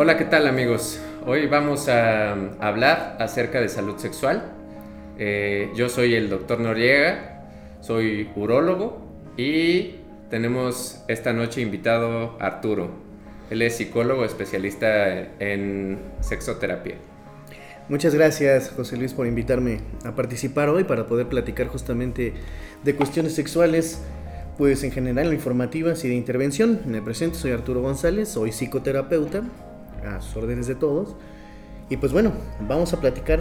Hola, ¿qué tal amigos? Hoy vamos a hablar acerca de salud sexual. Eh, yo soy el doctor Noriega, soy urólogo y tenemos esta noche invitado Arturo. Él es psicólogo especialista en sexoterapia. Muchas gracias José Luis por invitarme a participar hoy para poder platicar justamente de cuestiones sexuales pues en general informativas y de intervención. Me presento, soy Arturo González, soy psicoterapeuta, a sus órdenes de todos. Y pues bueno, vamos a platicar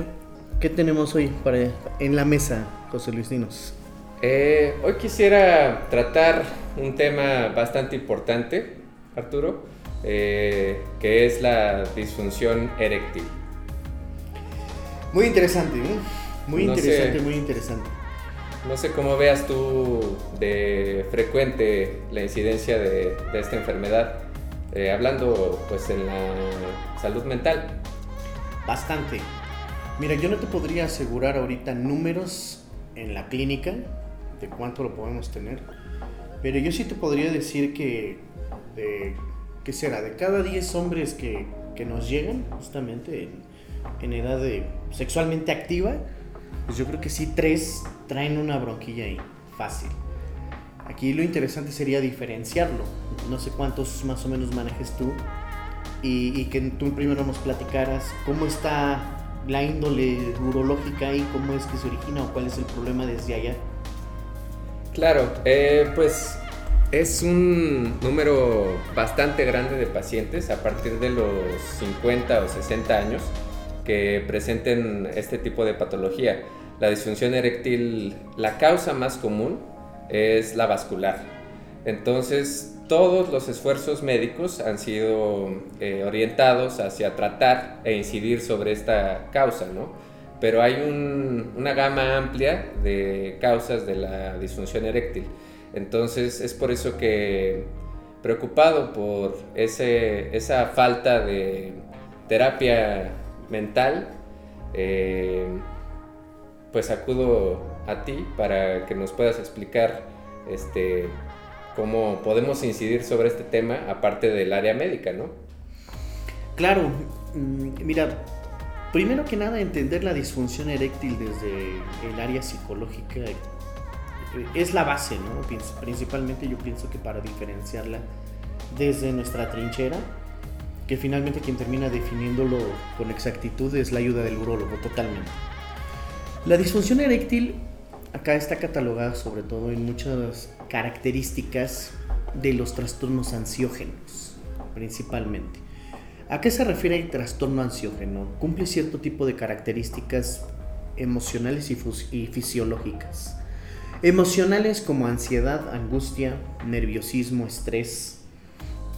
qué tenemos hoy para, en la mesa, José Luis Dinos. Eh, hoy quisiera tratar un tema bastante importante, Arturo, eh, que es la disfunción eréctil. Muy interesante, ¿eh? Muy interesante, muy interesante. No sé cómo veas tú de frecuente la incidencia de, esta enfermedad, eh, hablando pues en la salud mental. Bastante. Mira, yo no te podría asegurar ahorita números en la clínica de cuánto lo podemos tener, pero yo sí te podría decir que de, ¿qué será? De cada 10 hombres que, que, nos llegan justamente en, en edad de sexualmente activa, pues yo creo que sí, tres traen una bronquilla ahí, fácil. Aquí lo interesante sería diferenciarlo. No sé cuántos más o menos manejes tú y, que tú primero nos platicaras cómo está la índole urológica y cómo es que se origina o cuál es el problema desde allá. Claro, eh, pues es un número bastante grande de pacientes a partir de los 50 o 60 años que presenten este tipo de patología. La disfunción eréctil, la causa más común es la vascular. Entonces, todos los esfuerzos médicos han sido eh, orientados hacia tratar e incidir sobre esta causa, ¿no? Pero hay una gama amplia de causas de la disfunción eréctil. Entonces, es por eso que, preocupado por ese, esa falta de terapia mental, eh, pues acudo a ti para que nos puedas explicar este, cómo podemos incidir sobre este tema aparte del área médica, ¿no? Claro, mm, mira, primero que nada entender la disfunción eréctil desde el área psicológica eh, es la base, ¿no? Principalmente yo pienso que para diferenciarla desde nuestra trinchera, que finalmente quien termina definiéndolo con exactitud es la ayuda del urólogo totalmente. La disfunción eréctil acá está catalogada sobre todo en muchas características de los trastornos ansiógenos, principalmente. ¿A qué se refiere el trastorno ansiógeno? Cumple cierto tipo de características emocionales y, fisiológicas. Emocionales como ansiedad, angustia, nerviosismo, estrés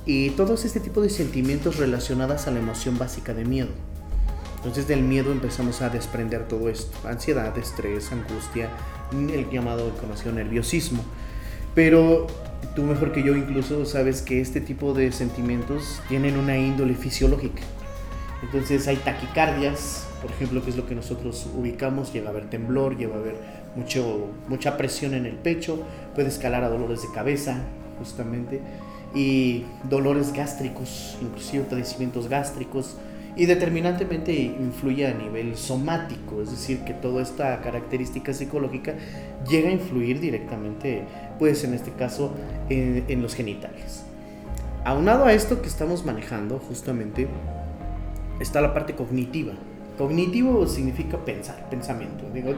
y todos este tipo de sentimientos relacionados a la emoción básica de miedo. Entonces del miedo empezamos a desprender todo esto, ansiedad, estrés, angustia, el llamado conocido nerviosismo. Pero tú mejor que yo incluso sabes que este tipo de sentimientos tienen una índole fisiológica. Entonces hay taquicardias, por ejemplo, que es lo que nosotros ubicamos, llega a haber temblor, llega a haber mucho, mucha presión en el pecho, puede escalar a dolores de cabeza, justamente, y dolores gástricos, inclusive padecimientos gástricos, y determinantemente influye a nivel somático, es decir, que toda esta característica psicológica llega a influir directamente, pues en este caso, en, los genitales. Aunado a esto que estamos manejando, justamente, está la parte cognitiva. Cognitivo significa pensar, pensamiento. Digo,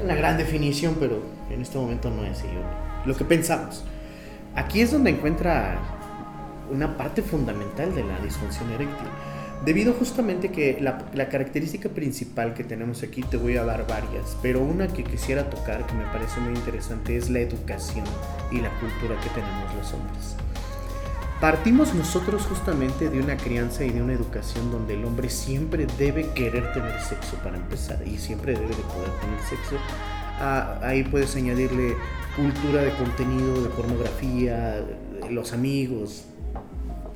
una gran definición, pero en este momento no es ello. Lo que pensamos. Aquí es donde encuentra una parte fundamental de la disfunción eréctil Debido justamente que la, característica principal que tenemos aquí, te voy a dar varias, pero una que quisiera tocar que me parece muy interesante es la educación y la cultura que tenemos los hombres. Partimos nosotros justamente de una crianza y de una educación donde el hombre siempre debe querer tener sexo para empezar y siempre debe de poder tener sexo. Ah, ahí puedes añadirle cultura de contenido, de pornografía, los amigos,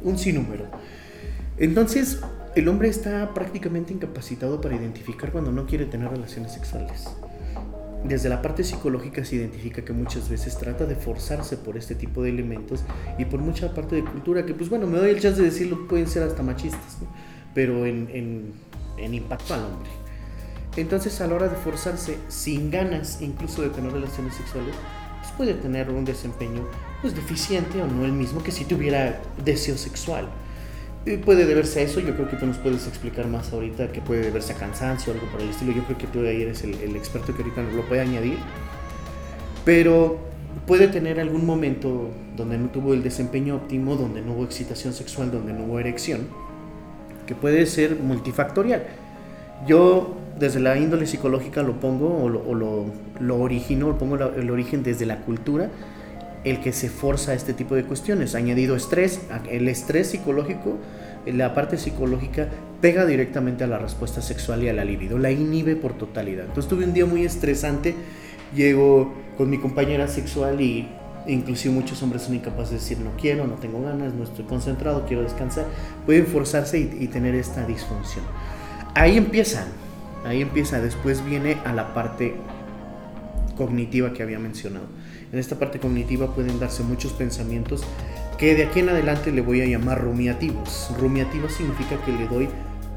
un sinnúmero. Entonces, el hombre está prácticamente incapacitado para identificar cuando no quiere tener relaciones sexuales. desde la parte psicológica se identifica que muchas veces trata de forzarse por este tipo de elementos y por mucha parte de cultura que, pues bueno, me doy el chance de decirlo, pueden ser hasta machistas, pero en, en, impacto al hombre. Entonces, a la hora de forzarse sin ganas incluso de tener relaciones sexuales, pues puede tener un desempeño pues deficiente o no el mismo que si tuviera deseo sexual. Puede deberse a eso, yo creo que tú nos puedes explicar más ahorita, que puede deberse a cansancio o algo por el estilo, yo creo que tú ahí eres el, experto que ahorita lo puede añadir. Pero puede tener algún momento donde no tuvo el desempeño óptimo, donde no hubo excitación sexual, donde no hubo erección, que puede ser multifactorial. Yo desde la índole psicológica lo pongo o lo origino, lo pongo el origen desde la cultura, el que se forza este tipo de cuestiones. Añadido estrés, el estrés psicológico, la parte psicológica pega directamente a la respuesta sexual y a la libido, la inhibe por totalidad. Entonces tuve un día muy estresante, llego con mi compañera sexual y inclusive muchos hombres son incapaces de decir no quiero, no tengo ganas, no estoy concentrado, quiero descansar, pueden forzarse y, y tener esta disfunción. Ahí empiezan Ahí empieza, después viene a la parte cognitiva que había mencionado. En esta parte cognitiva pueden darse muchos pensamientos que de aquí en adelante le voy a llamar rumiativos. Rumiativos significa que le doy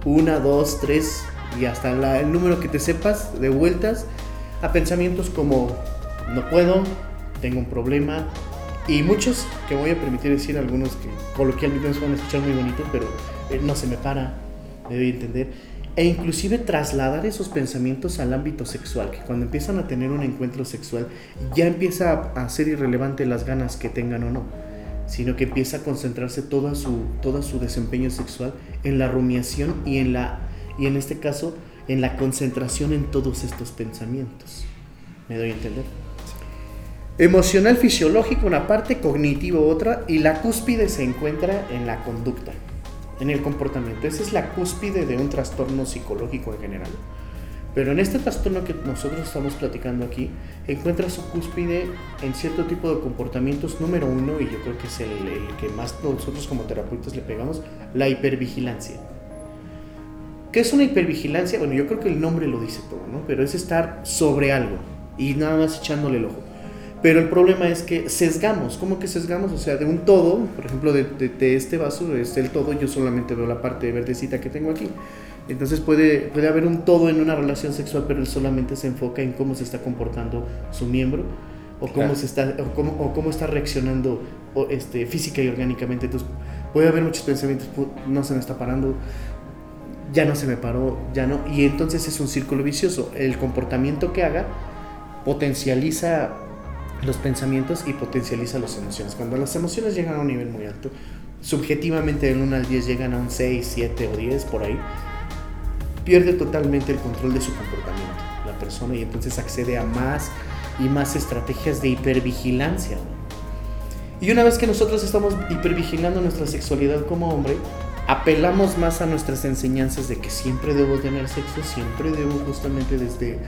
una, dos, tres y hasta el número que te sepas de vueltas a pensamientos como no puedo, tengo un problema y muchos que voy a permitir decir algunos que coloquialmente se van a escuchar muy bonitos, pero eh, no se me para, debe entender e inclusive trasladar esos pensamientos al ámbito sexual, que cuando empiezan a tener un encuentro sexual ya empieza a ser irrelevante las ganas que tengan o no, sino que empieza a concentrarse todo su, todo su desempeño sexual en la rumiación y en, la, y en este caso en la concentración en todos estos pensamientos. ¿Me doy a entender? Emocional fisiológico una parte, cognitivo otra, y la cúspide se encuentra en la conducta en el comportamiento. Esa es la cúspide de un trastorno psicológico en general. Pero en este trastorno que nosotros estamos platicando aquí, encuentra su cúspide en cierto tipo de comportamientos. Número uno, y yo creo que es el, que más nosotros como terapeutas le pegamos, la hipervigilancia. ¿Qué es una hipervigilancia? Bueno, yo creo que el nombre lo dice todo, ¿no? Pero es estar sobre algo y nada más echándole el ojo. Pero el problema es que sesgamos. ¿Cómo que sesgamos? O sea, de un todo, por ejemplo, de, de, este vaso, es el todo, yo solamente veo la parte verdecita que tengo aquí. Entonces puede, puede haber un todo en una relación sexual, pero él solamente se enfoca en cómo se está comportando su miembro o cómo, se está, o cómo, o cómo está reaccionando o este, física y orgánicamente. Entonces puede haber muchos pensamientos, no se me está parando, ya no se me paró, ya no. Y entonces es un círculo vicioso. El comportamiento que haga potencializa los pensamientos y potencializa las emociones. Cuando las emociones llegan a un nivel muy alto, subjetivamente del 1 al 10 llegan a un 6, 7 o 10 por ahí, pierde totalmente el control de su comportamiento la persona y entonces accede a más y más estrategias de hipervigilancia. Y una vez que nosotros estamos hipervigilando nuestra sexualidad como hombre, apelamos más a nuestras enseñanzas de que siempre debo tener sexo, siempre debo justamente desde,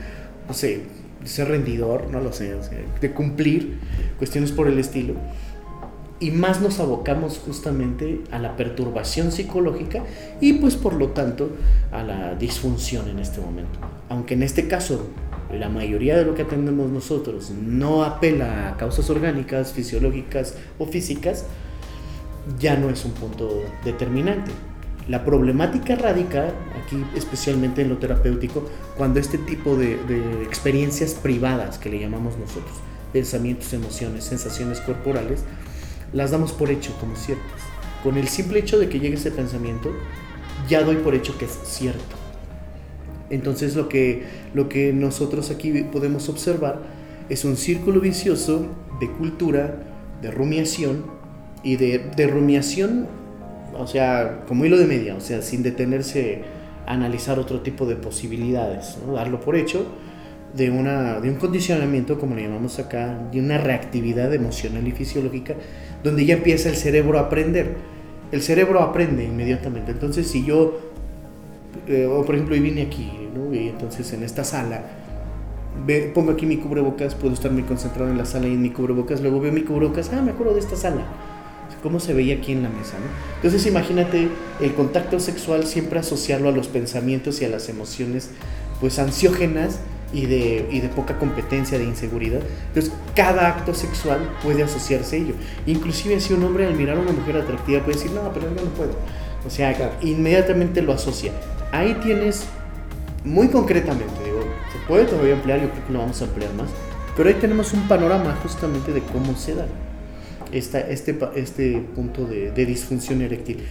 no sé, ser rendidor, no lo sé, de cumplir cuestiones por el estilo. Y más nos abocamos justamente a la perturbación psicológica y pues por lo tanto a la disfunción en este momento. Aunque en este caso la mayoría de lo que atendemos nosotros no apela a causas orgánicas, fisiológicas o físicas, ya no es un punto determinante. La problemática radica aquí especialmente en lo terapéutico cuando este tipo de, experiencias privadas que le llamamos nosotros, pensamientos, emociones, sensaciones corporales, las damos por hecho como ciertas. Con el simple hecho de que llegue ese pensamiento, ya doy por hecho que es cierto. Entonces lo que, lo que nosotros aquí podemos observar es un círculo vicioso de cultura, de rumiación y de, de rumiación o sea, como hilo de media, o sea, sin detenerse a analizar otro tipo de posibilidades, darlo por hecho de, una, de un condicionamiento, como le llamamos acá, de una reactividad emocional y fisiológica, donde ya empieza el cerebro a aprender. El cerebro aprende inmediatamente. Entonces, si yo, eh, o por ejemplo, y vine aquí, ¿no? entonces en esta sala, pongo aquí mi cubrebocas, puedo estar muy concentrado en la sala y en mi cubrebocas, luego veo mi cubrebocas, ah, me acuerdo de esta sala cómo se veía aquí en la mesa. ¿no? Entonces imagínate el contacto sexual siempre asociarlo a los pensamientos y a las emociones pues ansiógenas y de, y de poca competencia, de inseguridad. Entonces, cada acto sexual puede asociarse a ello. Inclusive si un hombre al mirar a una mujer atractiva puede decir, no, pero yo no puedo. O sea, inmediatamente lo asocia. Ahí tienes, muy concretamente, digo, se puede todavía ampliar, yo creo que lo vamos a ampliar más, pero ahí tenemos un panorama justamente de cómo se da esta, este, este punto de, de disfunción eréctil.